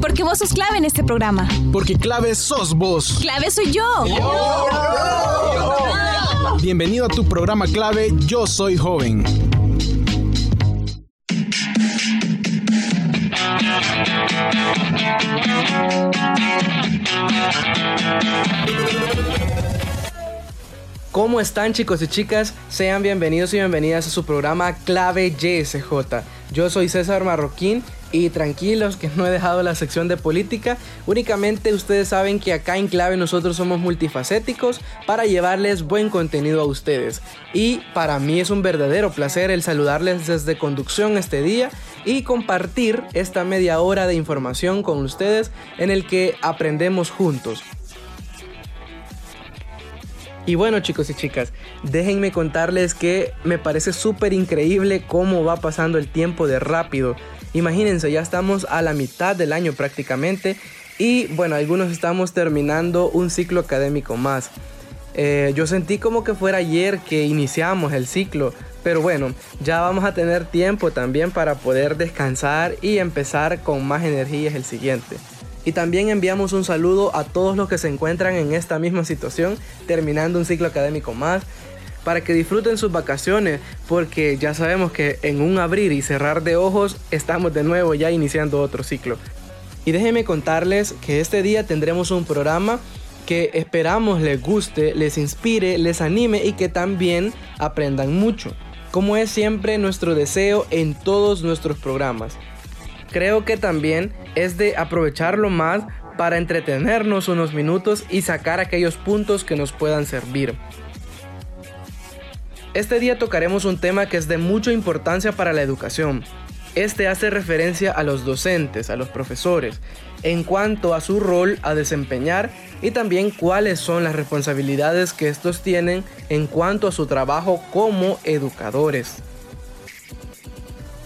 Porque vos sos clave en este programa. Porque clave sos vos. Clave soy yo. Bienvenido a tu programa clave Yo Soy Joven. ¿Cómo están chicos y chicas? Sean bienvenidos y bienvenidas a su programa Clave YSJ. Yo soy César Marroquín y tranquilos que no he dejado la sección de política. Únicamente ustedes saben que acá en Clave nosotros somos multifacéticos para llevarles buen contenido a ustedes. Y para mí es un verdadero placer el saludarles desde conducción este día y compartir esta media hora de información con ustedes en el que aprendemos juntos. Y bueno chicos y chicas, déjenme contarles que me parece súper increíble cómo va pasando el tiempo de rápido. Imagínense, ya estamos a la mitad del año prácticamente y bueno, algunos estamos terminando un ciclo académico más. Eh, yo sentí como que fuera ayer que iniciamos el ciclo, pero bueno, ya vamos a tener tiempo también para poder descansar y empezar con más energías el siguiente. Y también enviamos un saludo a todos los que se encuentran en esta misma situación, terminando un ciclo académico más, para que disfruten sus vacaciones, porque ya sabemos que en un abrir y cerrar de ojos estamos de nuevo ya iniciando otro ciclo. Y déjenme contarles que este día tendremos un programa que esperamos les guste, les inspire, les anime y que también aprendan mucho, como es siempre nuestro deseo en todos nuestros programas creo que también es de aprovecharlo más para entretenernos unos minutos y sacar aquellos puntos que nos puedan servir. Este día tocaremos un tema que es de mucha importancia para la educación. Este hace referencia a los docentes, a los profesores, en cuanto a su rol a desempeñar y también cuáles son las responsabilidades que estos tienen en cuanto a su trabajo como educadores.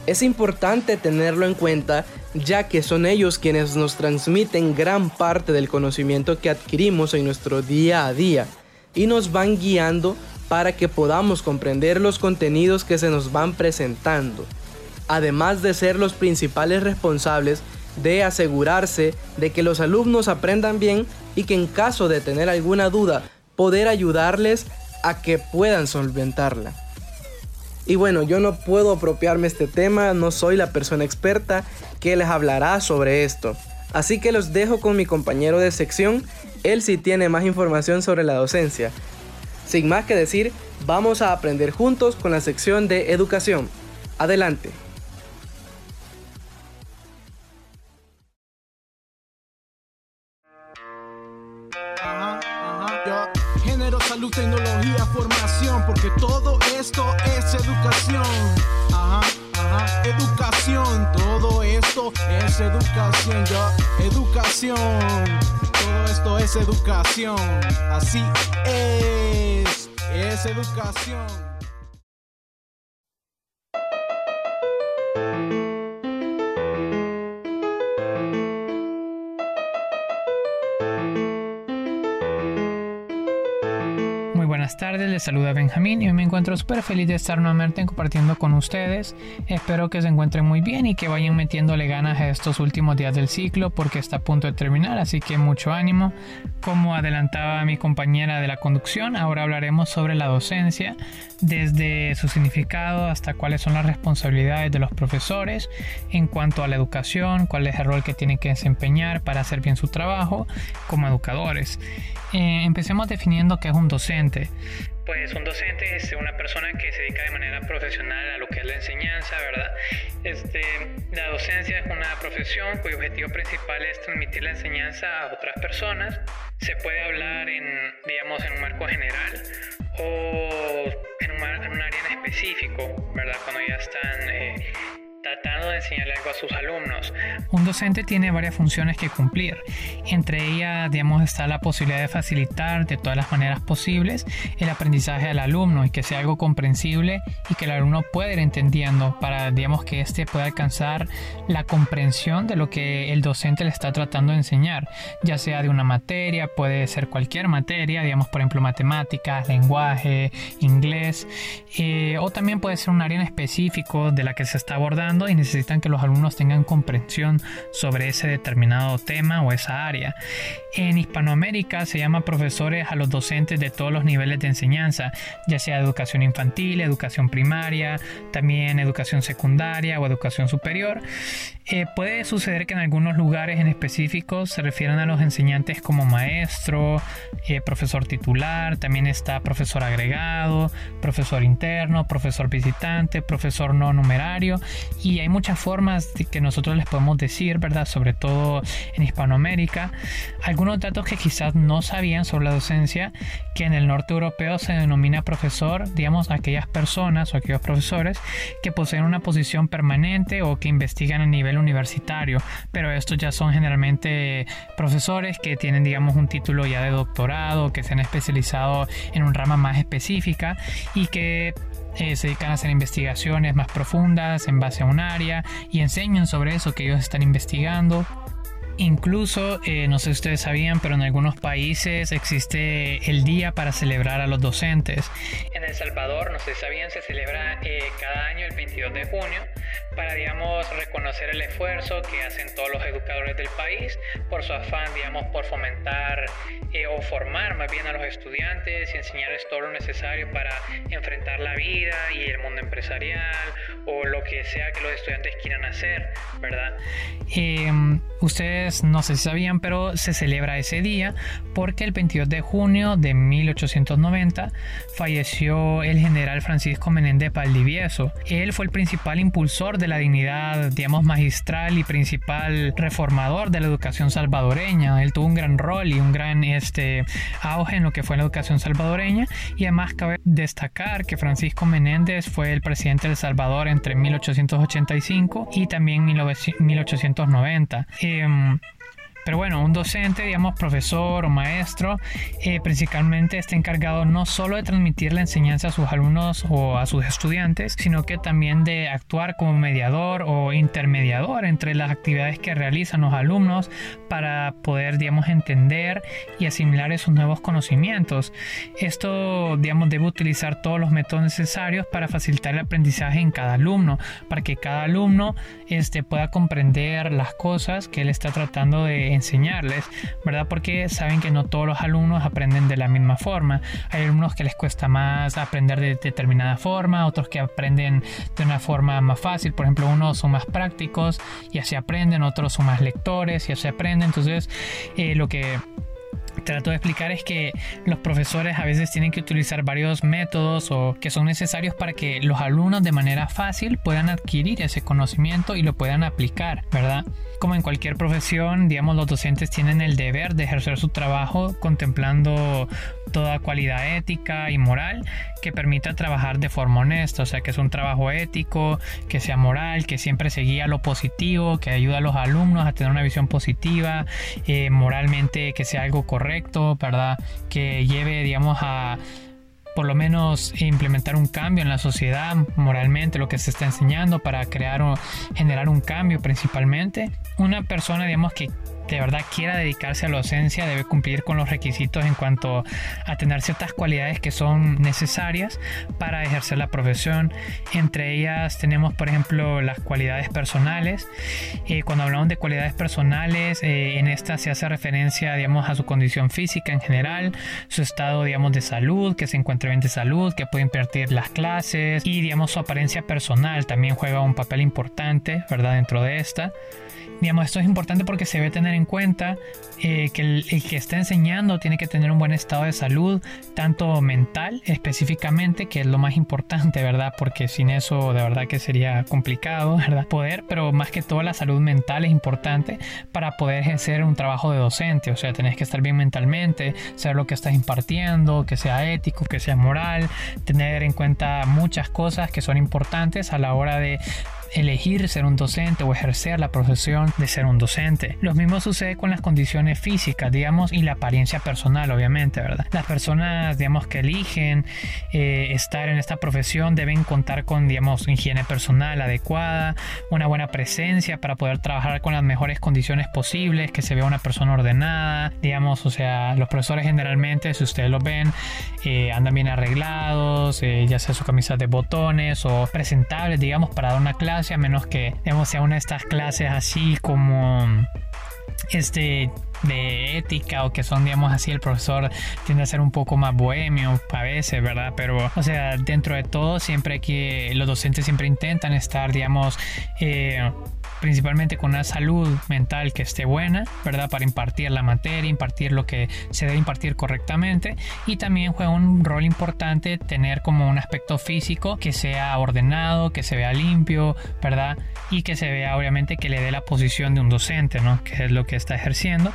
Es importante tenerlo en cuenta ya que son ellos quienes nos transmiten gran parte del conocimiento que adquirimos en nuestro día a día y nos van guiando para que podamos comprender los contenidos que se nos van presentando, además de ser los principales responsables de asegurarse de que los alumnos aprendan bien y que en caso de tener alguna duda poder ayudarles a que puedan solventarla. Y bueno, yo no puedo apropiarme este tema, no soy la persona experta que les hablará sobre esto. Así que los dejo con mi compañero de sección, él sí tiene más información sobre la docencia. Sin más que decir, vamos a aprender juntos con la sección de educación. Adelante. salud, tecnología, formación, porque todo esto es educación. Ajá, ajá, educación, todo esto es educación, educación, es educación, así es, es educación. Buenas tardes, les saluda Benjamín y hoy me encuentro súper feliz de estar nuevamente compartiendo con ustedes. Espero que se encuentren muy bien y que vayan metiéndole ganas a estos últimos días del ciclo porque está a punto de terminar, así que mucho ánimo. Como adelantaba mi compañera de la conducción, ahora hablaremos sobre la docencia, desde su significado hasta cuáles son las responsabilidades de los profesores en cuanto a la educación, cuál es el rol que tienen que desempeñar para hacer bien su trabajo como educadores. Eh, empecemos definiendo qué es un docente. Pues un docente es una persona que se dedica de manera profesional a lo que es la enseñanza, ¿verdad? Este, la docencia es una profesión cuyo objetivo principal es transmitir la enseñanza a otras personas. Se puede hablar en, digamos, en un marco general o en un, en área en específico, ¿verdad? Cuando ya están... Eh, tratando de enseñarle algo a sus alumnos. Un docente tiene varias funciones que cumplir. Entre ellas, digamos, está la posibilidad de facilitar de todas las maneras posibles el aprendizaje al alumno y que sea algo comprensible y que el alumno pueda ir entendiendo para, digamos, que éste pueda alcanzar la comprensión de lo que el docente le está tratando de enseñar, ya sea de una materia, puede ser cualquier materia, digamos, por ejemplo, matemáticas, lenguaje, inglés, eh, o también puede ser un área en específico de la que se está abordando y necesitan que los alumnos tengan comprensión sobre ese determinado tema o esa área. En Hispanoamérica se llama profesores a los docentes de todos los niveles de enseñanza, ya sea educación infantil, educación primaria, también educación secundaria o educación superior. Eh, puede suceder que en algunos lugares en específico se refieran a los enseñantes como maestro, eh, profesor titular, también está profesor agregado, profesor interno, profesor visitante, profesor no numerario y hay muchas formas que nosotros les podemos decir, ¿verdad? Sobre todo en Hispanoamérica. Algunos datos que quizás no sabían sobre la docencia, que en el norte europeo se denomina profesor, digamos, aquellas personas o aquellos profesores que poseen una posición permanente o que investigan a nivel universitario, pero estos ya son generalmente profesores que tienen, digamos, un título ya de doctorado, que se han especializado en un rama más específica y que eh, se dedican a hacer investigaciones más profundas en base a un área y enseñan sobre eso que ellos están investigando. Incluso, eh, no sé si ustedes sabían, pero en algunos países existe el día para celebrar a los docentes. En El Salvador, no sé si sabían, se celebra eh, cada año el 22 de junio para, digamos, reconocer el esfuerzo que hacen todos los educadores del país por su afán, digamos, por fomentar eh, o formar más bien a los estudiantes y enseñarles todo lo necesario para enfrentar la vida y el mundo empresarial o lo que sea que los estudiantes quieran hacer, ¿verdad? Em, ustedes no sé si sabían, pero se celebra ese día porque el 22 de junio de 1890 falleció el general Francisco Menéndez Valdivieso. Él fue el principal impulsor de la dignidad, digamos, magistral y principal reformador de la educación salvadoreña. Él tuvo un gran rol y un gran este, auge en lo que fue la educación salvadoreña y además cabe destacar que Francisco Menéndez fue el presidente de El Salvador entre 1885 y también 1890. Pero bueno, un docente, digamos profesor o maestro, eh, principalmente está encargado no solo de transmitir la enseñanza a sus alumnos o a sus estudiantes, sino que también de actuar como mediador o intermediador entre las actividades que realizan los alumnos para poder, digamos, entender y asimilar esos nuevos conocimientos. Esto, digamos, debe utilizar todos los métodos necesarios para facilitar el aprendizaje en cada alumno, para que cada alumno este, pueda comprender las cosas que él está tratando de enseñarles, ¿verdad? Porque saben que no todos los alumnos aprenden de la misma forma. Hay alumnos que les cuesta más aprender de determinada forma, otros que aprenden de una forma más fácil. Por ejemplo, unos son más prácticos y así aprenden, otros son más lectores y así aprenden. Entonces, eh, lo que trato de explicar es que los profesores a veces tienen que utilizar varios métodos o que son necesarios para que los alumnos de manera fácil puedan adquirir ese conocimiento y lo puedan aplicar, ¿verdad? Como en cualquier profesión, digamos, los docentes tienen el deber de ejercer su trabajo contemplando toda cualidad ética y moral que permita trabajar de forma honesta, o sea, que es un trabajo ético, que sea moral, que siempre se guía a lo positivo, que ayuda a los alumnos a tener una visión positiva, eh, moralmente que sea algo correcto, ¿verdad? Que lleve, digamos, a por lo menos implementar un cambio en la sociedad moralmente, lo que se está enseñando para crear o generar un cambio principalmente. Una persona, digamos, que de verdad quiera dedicarse a la docencia debe cumplir con los requisitos en cuanto a tener ciertas cualidades que son necesarias para ejercer la profesión. Entre ellas tenemos, por ejemplo, las cualidades personales. Eh, cuando hablamos de cualidades personales, eh, en esta se hace referencia, digamos, a su condición física en general, su estado, digamos, de salud, que se encuentre bien de salud, que puede impartir las clases y, digamos, su apariencia personal también juega un papel importante, ¿verdad? Dentro de esta. Digamos, esto es importante porque se debe tener en cuenta eh, que el, que está enseñando tiene que tener un buen estado de salud, tanto mental específicamente, que es lo más importante, ¿verdad? Porque sin eso de verdad que sería complicado, ¿verdad? Poder, pero más que todo la salud mental es importante para poder ejercer un trabajo de docente, o sea, tenés que estar bien mentalmente, saber lo que estás impartiendo, que sea ético, que sea moral, tener en cuenta muchas cosas que son importantes a la hora de elegir ser un docente o ejercer la profesión de ser un docente. Lo mismo sucede con las condiciones físicas, digamos, y la apariencia personal, obviamente, ¿verdad? Las personas, digamos, que eligen eh, estar en esta profesión deben contar con, digamos, higiene personal adecuada, una buena presencia para poder trabajar con las mejores condiciones posibles, que se vea una persona ordenada, digamos, o sea, los profesores generalmente, si ustedes lo ven, eh, andan bien arreglados, eh, ya sea su camisa de botones o presentables, digamos, para dar una clase a menos que digamos, sea una de estas clases así como este de ética o que son, digamos así, el profesor tiende a ser un poco más bohemio a veces, ¿verdad? Pero, o sea, dentro de todo, siempre que los docentes siempre intentan estar, digamos, eh, principalmente con una salud mental que esté buena, ¿verdad? Para impartir la materia, impartir lo que se debe impartir correctamente y también juega un rol importante tener como un aspecto físico que sea ordenado, que se vea limpio, ¿verdad? Y que se vea obviamente que le dé la posición de un docente, ¿no? Que es lo que está ejerciendo.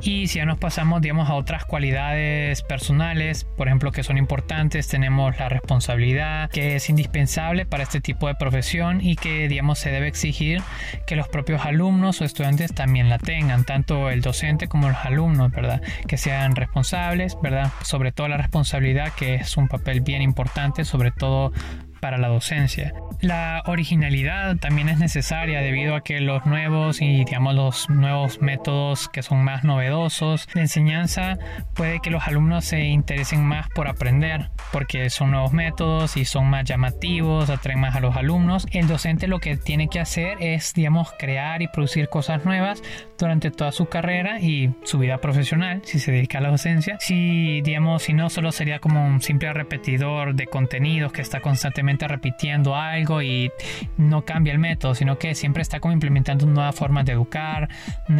Y si ya nos pasamos, digamos, a otras cualidades personales, por ejemplo, que son importantes, tenemos la responsabilidad, que es indispensable para este tipo de profesión y que, digamos, se debe exigir que los propios alumnos o estudiantes también la tengan, tanto el docente como los alumnos, ¿verdad? Que sean responsables, ¿verdad? Sobre todo la responsabilidad, que es un papel bien importante, sobre todo para la docencia. La originalidad también es necesaria debido a que los nuevos y digamos los nuevos métodos que son más novedosos de enseñanza puede que los alumnos se interesen más por aprender porque son nuevos métodos y son más llamativos, atraen más a los alumnos. El docente lo que tiene que hacer es digamos crear y producir cosas nuevas durante toda su carrera y su vida profesional si se dedica a la docencia. Si digamos si no solo sería como un simple repetidor de contenidos que está constantemente repitiendo algo y no cambia el método, sino que siempre está como implementando nuevas formas de educar,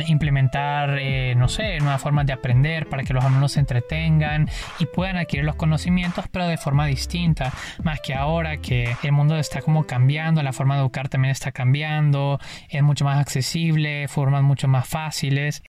implementar, eh, no sé, nuevas formas de aprender para que los alumnos se entretengan y puedan adquirir los conocimientos, pero de forma distinta, más que ahora que el mundo está como cambiando, la forma de educar también está cambiando, es mucho más accesible, formas mucho más fáciles.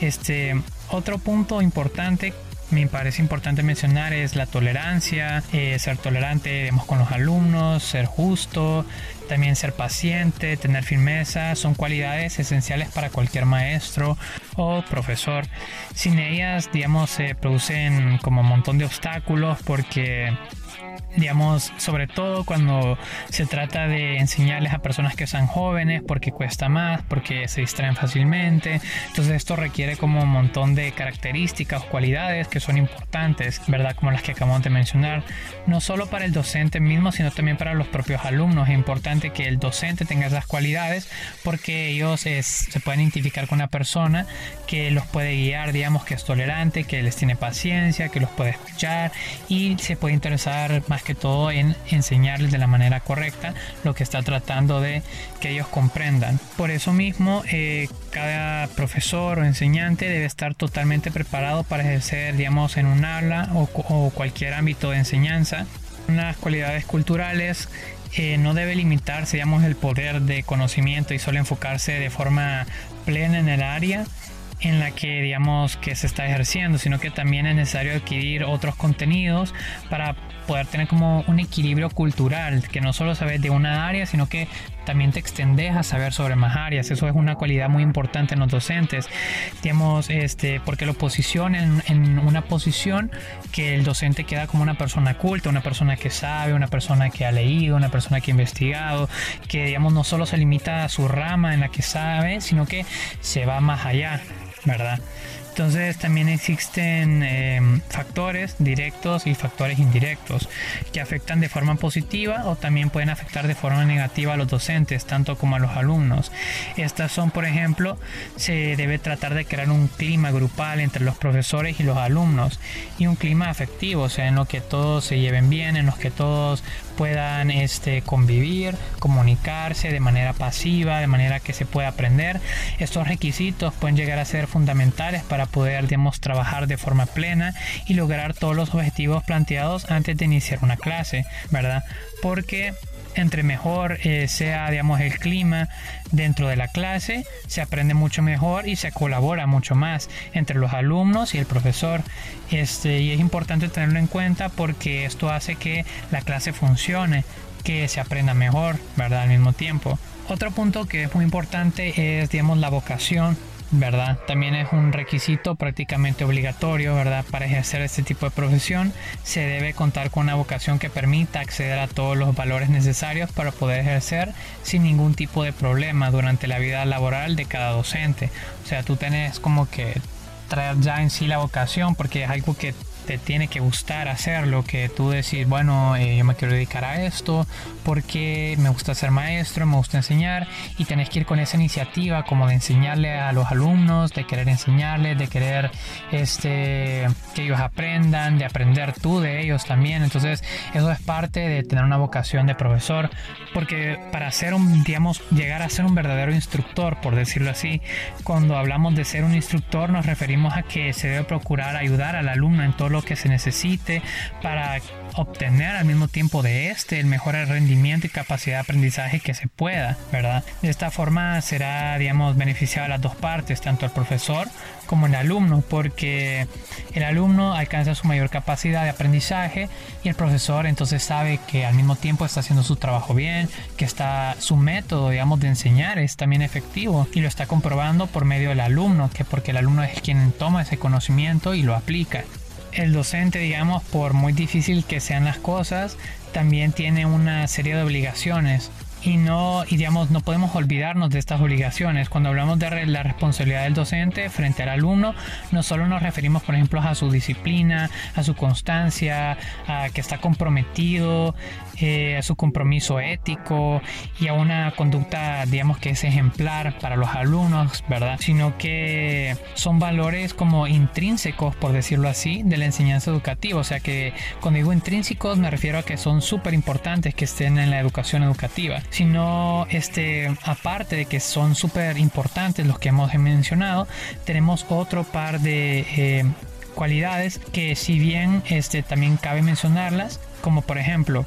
Este, otro punto importante me parece importante mencionar es la tolerancia, eh, ser tolerante con los alumnos, ser justo, también ser paciente, tener firmeza, son cualidades esenciales para cualquier maestro o profesor. Sin ellas, digamos, se producen como un montón de obstáculos porque digamos, sobre todo cuando se trata de enseñarles a personas que son jóvenes, porque cuesta más, porque se distraen fácilmente. Entonces esto requiere como un montón de características o cualidades que son importantes, ¿verdad? Como las que acabamos de mencionar, no solo para el docente mismo, sino también para los propios alumnos. Es importante que el docente tenga esas cualidades porque ellos se pueden identificar con una persona que los puede guiar, digamos, que es tolerante, que les tiene paciencia, que los puede escuchar y se puede interesar más que todo en enseñarles de la manera correcta lo que está tratando de que ellos comprendan. Por eso mismo, eh, cada profesor o enseñante debe estar totalmente preparado para ejercer, digamos, en un aula o, cualquier ámbito de enseñanza. Unas cualidades culturales eh, no debe limitarse, digamos, el poder de conocimiento y solo enfocarse de forma plena en el área en la que digamos que se está ejerciendo, sino que también es necesario adquirir otros contenidos para poder tener como un equilibrio cultural, que no solo sabes de una área, sino que también te extendes a saber sobre más áreas. Eso es una cualidad muy importante en los docentes, digamos, este, porque lo posicionan en, una posición que el docente queda como una persona culta, una persona que sabe, una persona que ha leído, una persona que ha investigado, que digamos no solo se limita a su rama en la que sabe, sino que se va más allá, ¿verdad? Entonces también existen em, factores directos y factores indirectos que afectan de forma positiva o también pueden afectar de forma negativa a los docentes, tanto como a los alumnos. Estas son, por ejemplo, se debe tratar de crear un clima grupal entre los profesores y los alumnos y un clima afectivo, o sea, en lo que todos se lleven bien, en los que todos puedan este, convivir, comunicarse de manera pasiva, de manera que se pueda aprender. Estos requisitos pueden llegar a ser fundamentales para poder, digamos, trabajar de forma plena y lograr todos los objetivos planteados antes de iniciar una clase, ¿verdad? Porque entre mejor eh, sea digamos el clima dentro de la clase se aprende mucho mejor y se colabora mucho más entre los alumnos y el profesor. Este y es importante tenerlo en cuenta porque esto hace que la clase funcione que se aprenda mejor verdad al mismo tiempo. Otro punto que es muy importante es digamos la vocación ¿verdad? También es un requisito prácticamente obligatorio, ¿verdad? Para ejercer este tipo de profesión se debe contar con una vocación que permita acceder a todos los valores necesarios para poder ejercer sin ningún tipo de problema durante la vida laboral de cada docente. O sea, tú tenés como que traer ya en sí la vocación porque es algo que te tiene que gustar hacerlo, que tú decís, bueno, eh, yo me quiero dedicar a esto porque me gusta ser maestro, me gusta enseñar y tenés que ir con esa iniciativa como de enseñarle a los alumnos, de querer enseñarles, de querer este, que ellos aprendan, de aprender tú de ellos también. Entonces, eso es parte de tener una vocación de profesor, porque para ser un, digamos, llegar a ser un verdadero instructor, por decirlo así, cuando hablamos de ser un instructor nos referimos a que se debe procurar ayudar al alumno en todo lo que se necesite para obtener al mismo tiempo de este el mejor rendimiento y capacidad de aprendizaje que se pueda, ¿verdad? De esta forma será, digamos, beneficiado a las dos partes, tanto el profesor como el alumno, porque el alumno alcanza su mayor capacidad de aprendizaje y el profesor entonces sabe que al mismo tiempo está haciendo su trabajo bien, que está su método, digamos, de enseñar es también efectivo y lo está comprobando por medio del alumno, que porque el alumno es quien toma ese conocimiento y lo aplica el docente, digamos, por muy difícil que sean las cosas, también tiene una serie de obligaciones. Y no digamos no podemos olvidarnos de estas obligaciones. Cuando hablamos de la responsabilidad del docente frente al alumno no solo nos referimos por ejemplo a su disciplina a su constancia a que está comprometido eh, a su compromiso ético y a una conducta digamos que es ejemplar para los alumnos verdad sino que son valores como intrínsecos por decirlo así de la enseñanza educativa. O sea que cuando digo intrínsecos me refiero a que son súper importantes que estén en la educación educativa. Sino este, aparte de que son súper importantes los que hemos mencionado, tenemos otro par de eh, cualidades que si bien este, también cabe mencionarlas, como por ejemplo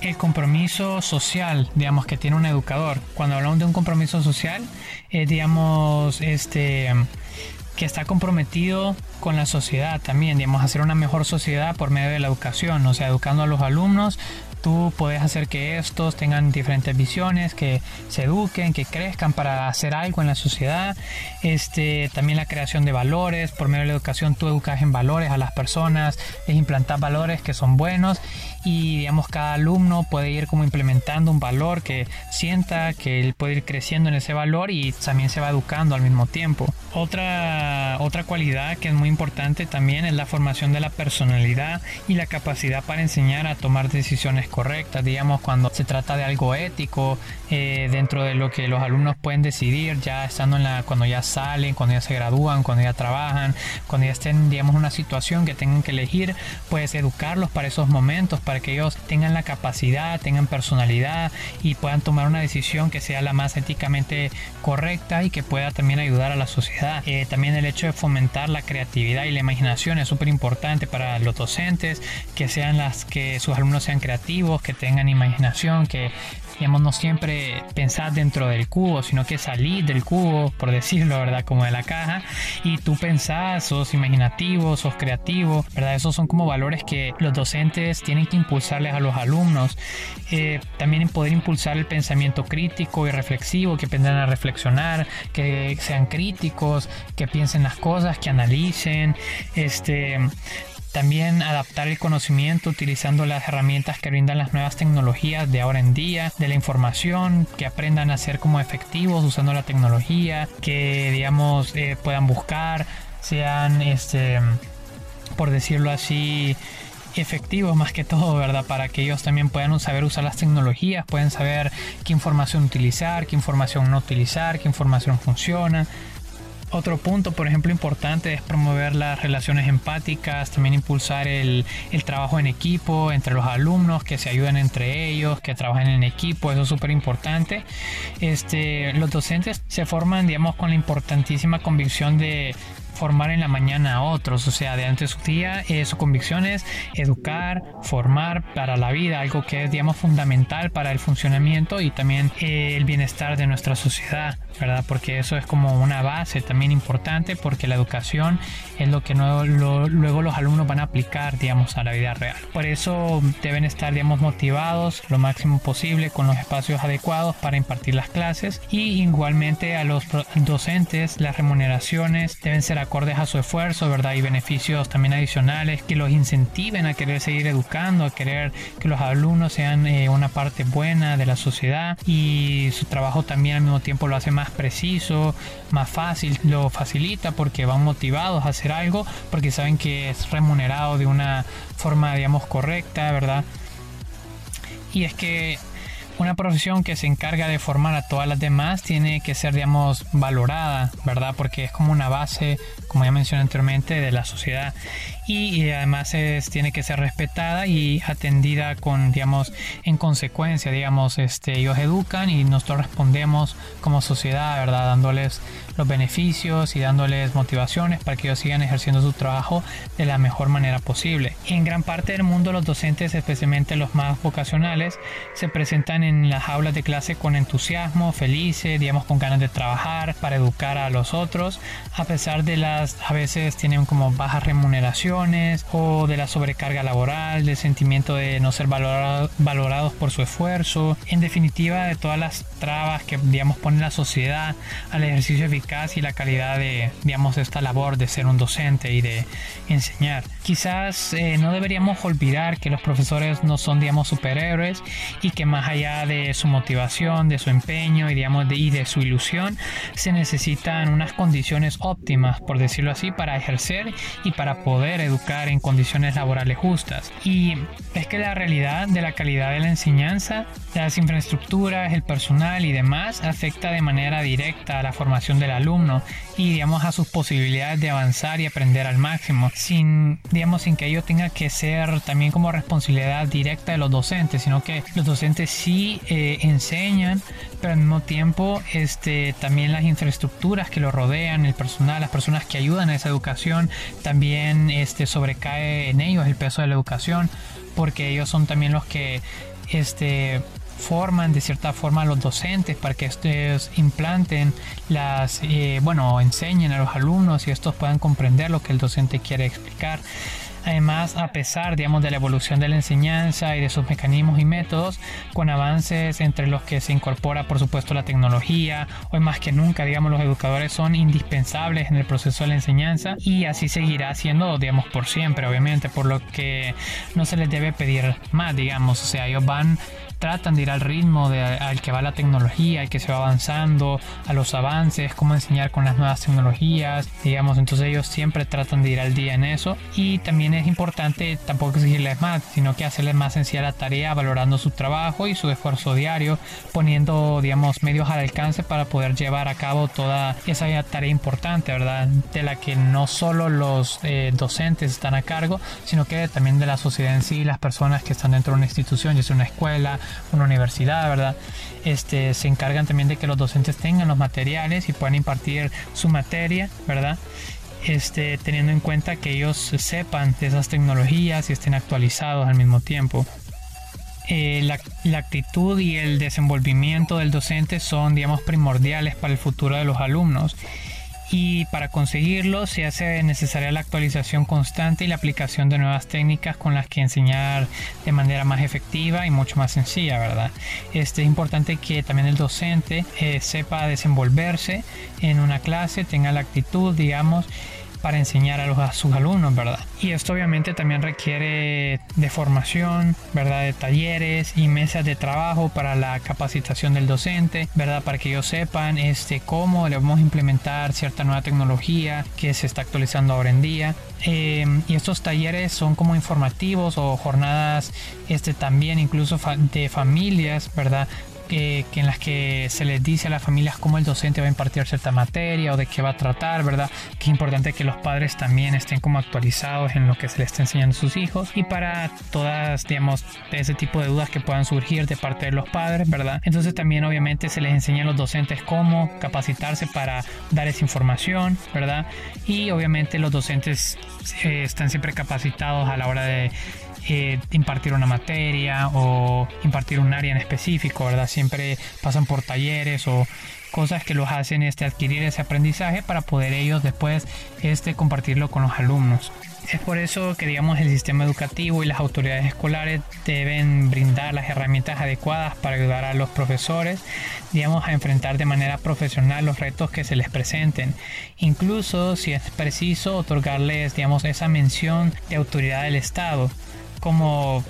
el compromiso social, digamos, que tiene un educador. Cuando hablamos de un compromiso social, es, digamos, este que está comprometido con la sociedad también, digamos, hacer una mejor sociedad por medio de la educación, o sea, educando a los alumnos tú puedes hacer que estos tengan diferentes visiones, que se eduquen, que crezcan para hacer algo en la sociedad. Este, también la creación de valores, por medio de la educación tú educas en valores a las personas, es implantar valores que son buenos y digamos cada alumno puede ir como implementando un valor que sienta que él puede ir creciendo en ese valor y también se va educando al mismo tiempo. Otra, otra cualidad que es muy importante también es la formación de la personalidad y la capacidad para enseñar a tomar decisiones correctas, digamos, cuando se trata de algo ético, eh, dentro de lo que los alumnos pueden decidir, ya estando en la, cuando ya salen, cuando ya se gradúan, cuando ya trabajan, cuando ya estén, digamos, en una situación que tengan que elegir, pues educarlos para esos momentos, para que ellos tengan la capacidad, tengan personalidad y puedan tomar una decisión que sea la más éticamente correcta y que pueda también ayudar a la sociedad. Eh, también el hecho de fomentar la creatividad y la imaginación es súper importante para los docentes, que sean las que sus alumnos sean creativos que tengan imaginación, que digamos, no siempre pensar dentro del cubo, sino que salir del cubo, por decirlo, ¿verdad? Como de la caja, y tú pensás, sos imaginativo, sos creativo, ¿verdad? Esos son como valores que los docentes tienen que impulsarles a los alumnos. Eh, también poder impulsar el pensamiento crítico y reflexivo, que aprendan a reflexionar, que sean críticos, que piensen las cosas, que analicen, este, también adaptar el conocimiento utilizando las herramientas que brindan las nuevas tecnologías de ahora en día, de la información, que aprendan a ser como efectivos usando la tecnología, que digamos eh, puedan buscar, sean este por decirlo así efectivos más que todo, ¿verdad? Para que ellos también puedan saber usar las tecnologías, pueden saber qué información utilizar, qué información no utilizar, qué información funciona, otro punto, por ejemplo, importante es promover las relaciones empáticas, también impulsar el, trabajo en equipo entre los alumnos, que se ayuden entre ellos, que trabajen en equipo, eso es súper importante. Este, los docentes se forman, digamos, con la importantísima convicción de formar en la mañana a otros, o sea, de antes su día, eh, su convicción es educar, formar para la vida, algo que es, digamos, fundamental para el funcionamiento y también eh, el bienestar de nuestra sociedad, ¿verdad? Porque eso es como una base también importante, porque la educación es lo que luego los alumnos van a aplicar, digamos, a la vida real. Por eso deben estar, digamos, motivados lo máximo posible con los espacios adecuados para impartir las clases y igualmente a los docentes las remuneraciones deben ser acordes a su esfuerzo, ¿verdad? Y beneficios también adicionales que los incentiven a querer seguir educando, a querer que los alumnos sean eh, una parte buena de la sociedad y su trabajo también al mismo tiempo lo hace más preciso, más fácil, lo facilita porque van motivados a hacer algo, porque saben que es remunerado de una forma, digamos, correcta, ¿verdad? Y es que una profesión que se encarga de formar a todas las demás tiene que ser, digamos, valorada, ¿verdad? Porque es como una base, como ya mencioné anteriormente, de la sociedad y, además es, tiene que ser respetada y atendida con, digamos, en consecuencia, digamos, este, ellos educan y nosotros respondemos como sociedad, ¿verdad? Dándoles los beneficios y dándoles motivaciones para que ellos sigan ejerciendo su trabajo de la mejor manera posible. En gran parte del mundo los docentes, especialmente los más vocacionales, se presentan en las aulas de clase con entusiasmo, felices, digamos con ganas de trabajar para educar a los otros, a pesar de las a veces tienen como baja remuneración o de la sobrecarga laboral, del sentimiento de no ser valorados por su esfuerzo, en definitiva de todas las trabas que digamos pone la sociedad al ejercicio eficaz y la calidad de digamos esta labor de ser un docente y de enseñar. Quizás eh, no deberíamos olvidar que los profesores no son digamos superhéroes y que más allá de su motivación, de su empeño y digamos de, y de su ilusión se necesitan unas condiciones óptimas por decirlo así para ejercer y para poder educar en condiciones laborales justas. Y es que la realidad de la calidad de la enseñanza, las infraestructuras, el personal y demás afecta de manera directa a la formación del alumno y digamos a sus posibilidades de avanzar y aprender al máximo, sin digamos sin que ello tenga que ser también como responsabilidad directa de los docentes, sino que los docentes sí eh, enseñan, pero al mismo tiempo este también las infraestructuras que lo rodean, el personal, las personas que ayudan a esa educación, también este sobrecae en ellos el peso de la educación, porque ellos son también los que este forman de cierta forma a los docentes para que estos implanten las, eh, bueno, enseñen a los alumnos y estos puedan comprender lo que el docente quiere explicar. Además, a pesar, digamos, de la evolución de la enseñanza y de sus mecanismos y métodos, con avances entre los que se incorpora, por supuesto, la tecnología, hoy más que nunca, digamos, los educadores son indispensables en el proceso de la enseñanza y así seguirá siendo, digamos, por siempre, obviamente, por lo que no se les debe pedir más, digamos, o sea, ellos van tratan de ir al ritmo de, al que va la tecnología, al que se va avanzando, a los avances, cómo enseñar con las nuevas tecnologías, digamos, entonces ellos siempre tratan de ir al día en eso y también es importante tampoco exigirles más, sino que hacerles más sencilla la tarea, valorando su trabajo y su esfuerzo diario, poniendo, digamos, medios al alcance para poder llevar a cabo toda esa tarea importante, ¿verdad? De la que no solo los eh, docentes están a cargo, sino que también de la sociedad en sí, las personas que están dentro de una institución, ya sea una escuela, una universidad, ¿verdad? Este, se encargan también de que los docentes tengan los materiales y puedan impartir su materia, ¿verdad? Este, teniendo en cuenta que ellos sepan de esas tecnologías y estén actualizados al mismo tiempo. Eh, la, la, actitud y el desenvolvimiento del docente son, digamos, primordiales para el futuro de los alumnos y para conseguirlo se hace necesaria la actualización constante y la aplicación de nuevas técnicas con las que enseñar de manera más efectiva y mucho más sencilla, ¿verdad? Este, es importante que también el docente eh, sepa desenvolverse en una clase, tenga la actitud, digamos, para enseñar a, los, a sus alumnos, ¿verdad? Y esto obviamente también requiere de formación, ¿verdad? De talleres y mesas de trabajo para la capacitación del docente, ¿verdad? Para que ellos sepan este, cómo le vamos a implementar cierta nueva tecnología que se está actualizando ahora en día. Eh, y estos talleres son como informativos o jornadas este, también incluso de familias, ¿verdad? Que, en las que se les dice a las familias cómo el docente va a impartir cierta materia o de qué va a tratar, ¿verdad? Que es importante que los padres también estén como actualizados en lo que se les está enseñando a sus hijos y para todas, digamos, ese tipo de dudas que puedan surgir de parte de los padres, ¿verdad? Entonces también obviamente se les enseña a los docentes cómo capacitarse para dar esa información, ¿verdad? Y obviamente los docentes eh, están siempre capacitados a la hora de eh, impartir una materia o impartir un área en específico, ¿verdad? Siempre pasan por talleres o cosas que los hacen este, adquirir ese aprendizaje para poder ellos después este, compartirlo con los alumnos. Es por eso que digamos el sistema educativo y las autoridades escolares deben brindar las herramientas adecuadas para ayudar a los profesores, digamos, a enfrentar de manera profesional los retos que se les presenten. Incluso si es preciso otorgarles, digamos, esa mención de autoridad del Estado como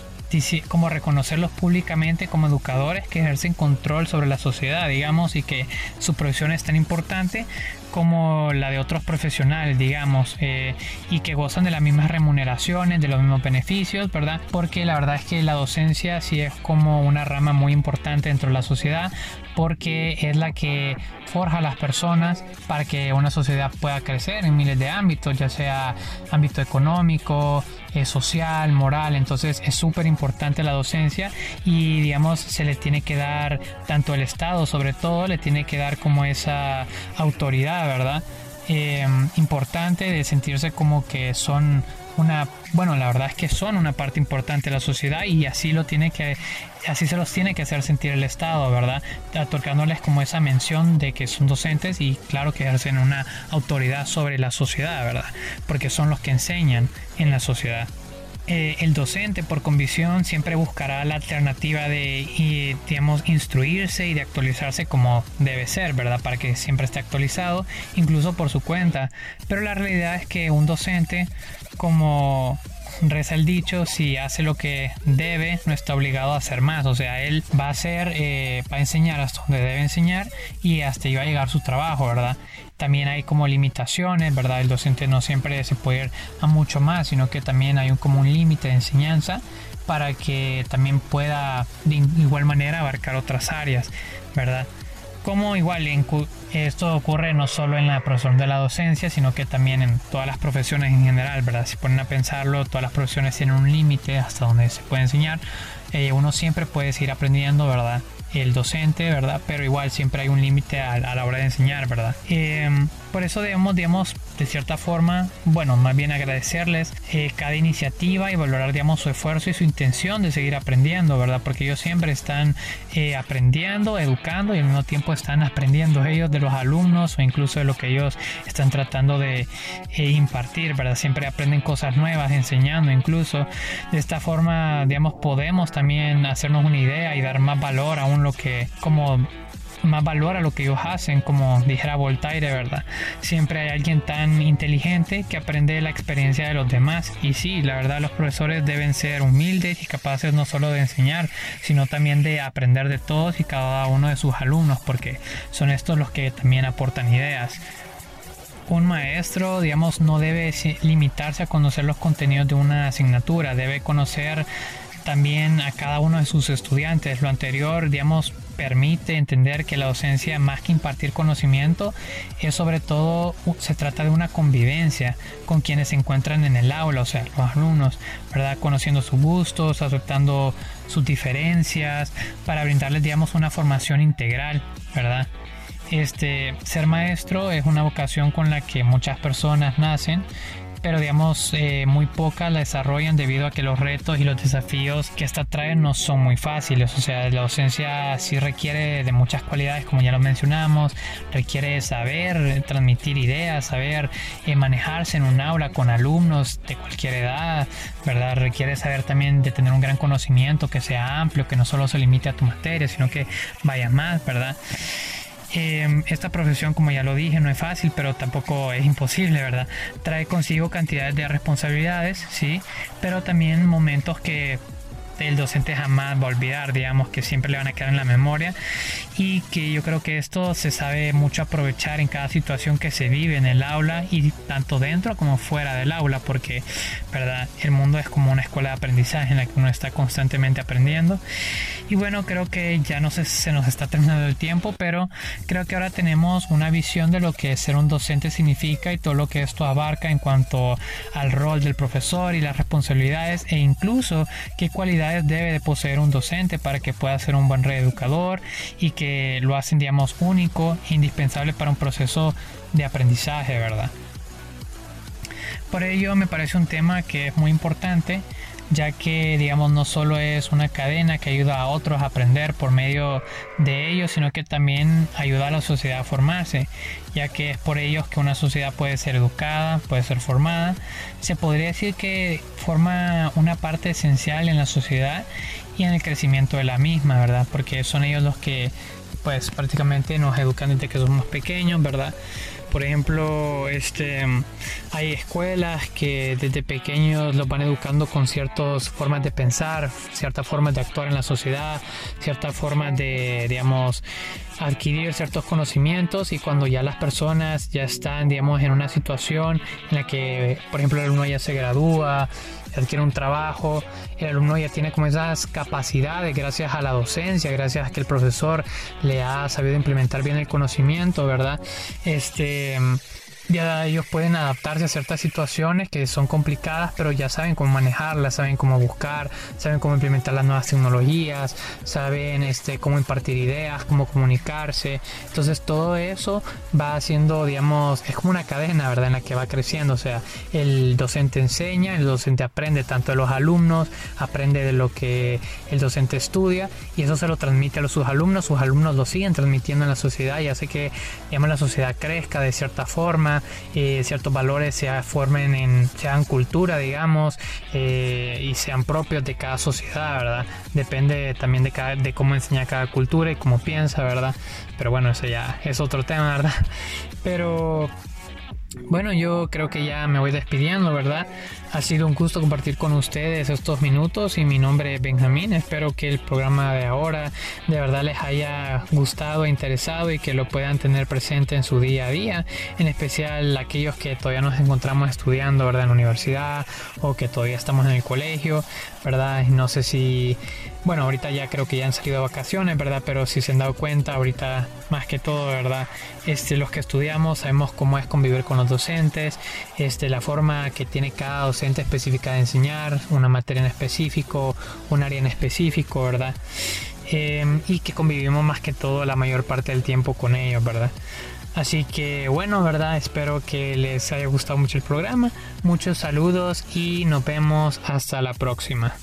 como reconocerlos públicamente como educadores que ejercen control sobre la sociedad, digamos, y que su profesión es tan importante como la de otros profesionales, digamos, eh, y que gozan de las mismas remuneraciones, de los mismos beneficios, ¿verdad? Porque la verdad es que la docencia sí es como una rama muy importante dentro de la sociedad, porque es la que forja a las personas para que una sociedad pueda crecer en miles de ámbitos, ya sea ámbito económico, eh, social, moral, entonces es súper importante la docencia y digamos se le tiene que dar tanto el Estado sobre todo le tiene que dar como esa autoridad, ¿verdad? Eh, importante de sentirse como que son una bueno la verdad es que son una parte importante de la sociedad y así lo tiene que así se los tiene que hacer sentir el estado verdad otorgándoles como esa mención de que son docentes y claro que ejercen una autoridad sobre la sociedad verdad porque son los que enseñan en la sociedad eh, el docente por convicción siempre buscará la alternativa de, digamos, instruirse y de actualizarse como debe ser, ¿verdad? Para que siempre esté actualizado, incluso por su cuenta. Pero la realidad es que un docente, como reza el dicho, si hace lo que debe, no está obligado a hacer más. O sea, él va a hacer, eh, va a enseñar hasta donde debe enseñar y hasta ahí va a llegar su trabajo, ¿verdad? También hay como limitaciones, ¿verdad? El docente no siempre se puede ir a mucho más, sino que también hay un, como un límite de enseñanza para que también pueda de igual manera abarcar otras áreas, ¿verdad? Como igual esto ocurre no solo en la profesión de la docencia, sino que también en todas las profesiones en general, ¿verdad? Si ponen a pensarlo, todas las profesiones tienen un límite hasta donde se puede enseñar. Eh, uno siempre puede seguir aprendiendo, ¿verdad? el docente, ¿verdad? Pero igual siempre hay un límite a, la hora de enseñar, ¿verdad? Em, por eso debemos, digamos, de cierta forma, bueno, más bien agradecerles eh, cada iniciativa y valorar, digamos, su esfuerzo y su intención de seguir aprendiendo, ¿verdad? Porque ellos siempre están eh, aprendiendo, educando y al mismo tiempo están aprendiendo ellos de los alumnos o incluso de lo que ellos están tratando de eh, impartir, ¿verdad? Siempre aprenden cosas nuevas, enseñando incluso. De esta forma, digamos, podemos también hacernos una idea y dar más valor a un lo que como más valor a lo que ellos hacen, como dijera Voltaire, ¿verdad? Siempre hay alguien tan inteligente que aprende de la experiencia de los demás. Y sí, la verdad, los profesores deben ser humildes y capaces no solo de enseñar, sino también de aprender de todos y cada uno de sus alumnos, porque son estos los que también aportan ideas. Un maestro, digamos, no debe limitarse a conocer los contenidos de una asignatura, debe conocer también a cada uno de sus estudiantes. Lo anterior, digamos, permite entender que la docencia, más que impartir conocimiento, es sobre todo, se trata de una convivencia con quienes se encuentran en el aula, o sea, los alumnos, ¿verdad? Conociendo sus gustos, aceptando sus diferencias, para brindarles, digamos, una formación integral, ¿verdad? Este, ser maestro es una vocación con la que muchas personas nacen pero digamos eh, muy pocas la desarrollan debido a que los retos y los desafíos que esta trae no son muy fáciles. O sea, la docencia sí requiere de muchas cualidades, como ya lo mencionamos, requiere saber transmitir ideas, saber eh, manejarse en un aula con alumnos de cualquier edad, ¿verdad? Requiere saber también de tener un gran conocimiento que sea amplio, que no solo se limite a tu materia, sino que vaya más, ¿verdad? Em, esta profesión, como ya lo dije, no es fácil, pero tampoco es imposible, ¿verdad? Trae consigo cantidades de responsabilidades, sí, pero también momentos que el docente jamás va a olvidar, digamos, que siempre le van a quedar en la memoria y que yo creo que esto se sabe mucho aprovechar en cada situación que se vive en el aula y tanto dentro como fuera del aula, porque, ¿verdad? El mundo es como una escuela de aprendizaje en la que uno está constantemente aprendiendo. Y bueno, creo que ya no sé, se nos está terminando el tiempo, pero creo que ahora tenemos una visión de lo que ser un docente significa y todo lo que esto abarca en cuanto al rol del profesor y las responsabilidades e incluso qué cualidades debe de poseer un docente para que pueda ser un buen reeducador y que lo hacen, digamos, único, indispensable para un proceso de aprendizaje, ¿verdad? Por ello me parece un tema que es muy importante ya que digamos no solo es una cadena que ayuda a otros a aprender por medio de ellos, sino que también ayuda a la sociedad a formarse, ya que es por ellos que una sociedad puede ser educada, puede ser formada. Se podría decir que forma una parte esencial en la sociedad y en el crecimiento de la misma, ¿verdad? Porque son ellos los que pues prácticamente nos educan desde que somos pequeños, ¿verdad? Por ejemplo, este, hay escuelas que desde pequeños los van educando con ciertas formas de pensar, ciertas formas de actuar en la sociedad, ciertas formas de, digamos, adquirir ciertos conocimientos y cuando ya las personas ya están, digamos, en una situación en la que, por ejemplo, el alumno ya se gradúa, adquiere un trabajo, el alumno ya tiene como esas capacidades gracias a la docencia, gracias a que el profesor le ha sabido implementar bien el conocimiento, ¿verdad? Este ya ellos pueden adaptarse a ciertas situaciones que son complicadas, pero ya saben cómo manejarlas, saben cómo buscar, saben cómo implementar las nuevas tecnologías, saben este, cómo impartir ideas, cómo comunicarse. Entonces todo eso va haciendo, digamos, es como una cadena, ¿verdad? En la que va creciendo. O sea, el docente enseña, el docente aprende tanto de los alumnos, aprende de lo que el docente estudia y eso se lo transmite a sus alumnos, sus alumnos lo siguen transmitiendo en la sociedad y hace que, digamos, la sociedad crezca de cierta forma eh, ciertos valores se formen en, sean cultura, digamos, eh, y sean propios de cada sociedad, ¿verdad? Depende también de, cada, de cómo enseña cada cultura y cómo piensa, ¿verdad? Pero bueno, eso ya es otro tema, ¿verdad? Pero bueno, yo creo que ya me voy despidiendo, ¿verdad? Ha sido un gusto compartir con ustedes estos minutos y mi nombre es Benjamín. Espero que el programa de ahora de verdad les haya gustado, e interesado y que lo puedan tener presente en su día a día, en especial aquellos que todavía nos encontramos estudiando, ¿verdad? En la universidad o que todavía estamos en el colegio, ¿verdad? No sé si, bueno, ahorita ya creo que ya han salido de vacaciones, ¿verdad? Pero si se han dado cuenta, ahorita más que todo, ¿verdad? Este, los que estudiamos sabemos cómo es convivir con los docentes, este, la forma que tiene cada docente específica de enseñar, una materia en específico, un área en específico, ¿verdad? Eh, y que convivimos más que todo la mayor parte del tiempo con ellos, ¿verdad? Así que bueno, ¿verdad? Espero que les haya gustado mucho el programa. Muchos saludos y nos vemos hasta la próxima.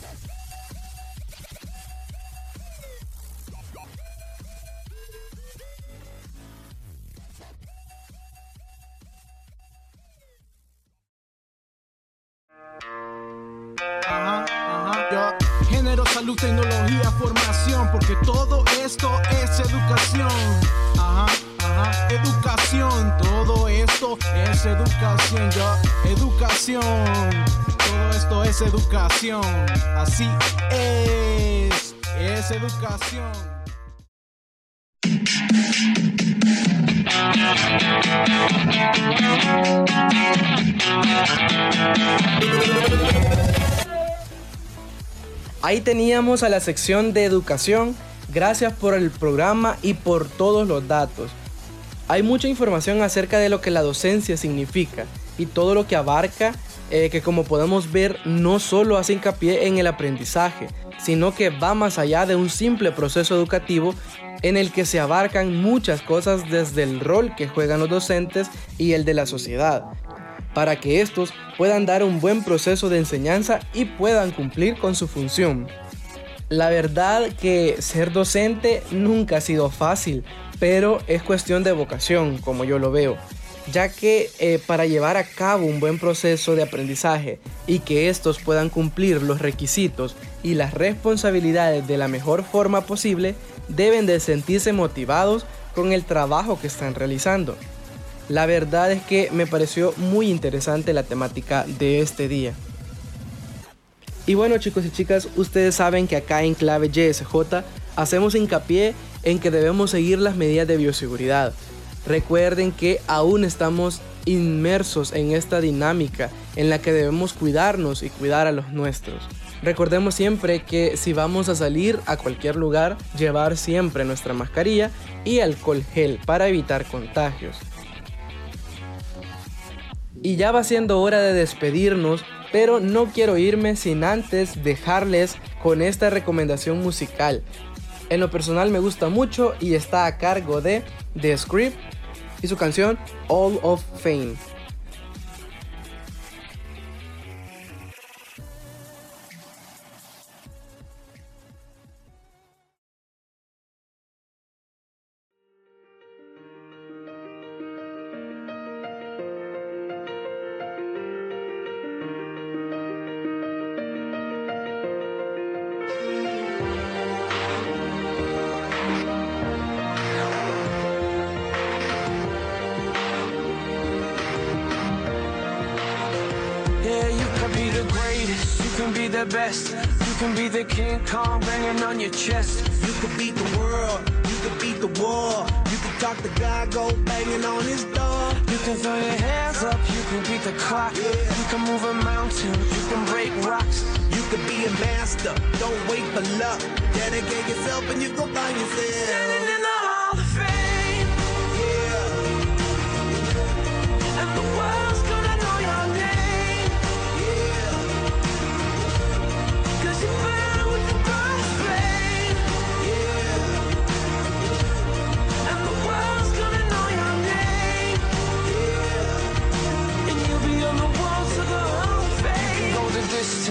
Así es, es educación. Ahí teníamos a la sección de educación. Gracias por el programa y por todos los datos. Hay mucha información acerca de lo que la docencia significa y todo lo que abarca, eh, que como podemos ver no solo hace hincapié en el aprendizaje, sino que va más allá de un simple proceso educativo en el que se abarcan muchas cosas desde el rol que juegan los docentes y el de la sociedad, para que estos puedan dar un buen proceso de enseñanza y puedan cumplir con su función. La verdad que ser docente nunca ha sido fácil, pero es cuestión de vocación, como yo lo veo, ya que eh, para llevar a cabo un buen proceso de aprendizaje y que estos puedan cumplir los requisitos y las responsabilidades de la mejor forma posible, deben de sentirse motivados con el trabajo que están realizando. La verdad es que me pareció muy interesante la temática de este día. Y bueno chicos y chicas, ustedes saben que acá en Clave YSJ hacemos hincapié en que debemos seguir las medidas de bioseguridad. Recuerden que aún estamos inmersos en esta dinámica en la que debemos cuidarnos y cuidar a los nuestros. Recordemos siempre que si vamos a salir a cualquier lugar, llevar siempre nuestra mascarilla y alcohol gel para evitar contagios. Y ya va siendo hora de despedirnos, pero no quiero irme sin antes dejarles con esta recomendación musical. En lo personal me gusta mucho y está a cargo de The Script y su canción All of Fame. War. You could talk to God, go banging on his door. You can throw your hands up. You can beat the clock. You can move a mountain. You can break rocks. You could be a master. Don't wait for luck. Dedicate yourself and you go find yourself.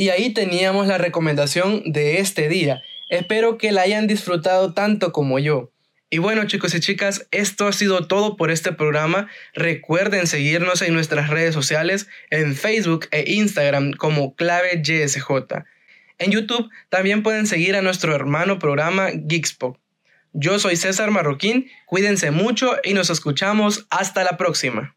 Y ahí teníamos la recomendación de este día. Espero que la hayan disfrutado tanto como yo. Y bueno chicos y chicas, esto ha sido todo por este programa. Recuerden seguirnos en nuestras redes sociales, en Facebook e Instagram como clave YSJ. En YouTube también pueden seguir a nuestro hermano programa Geekspot. Yo soy César Marroquín, cuídense mucho y nos escuchamos hasta la próxima.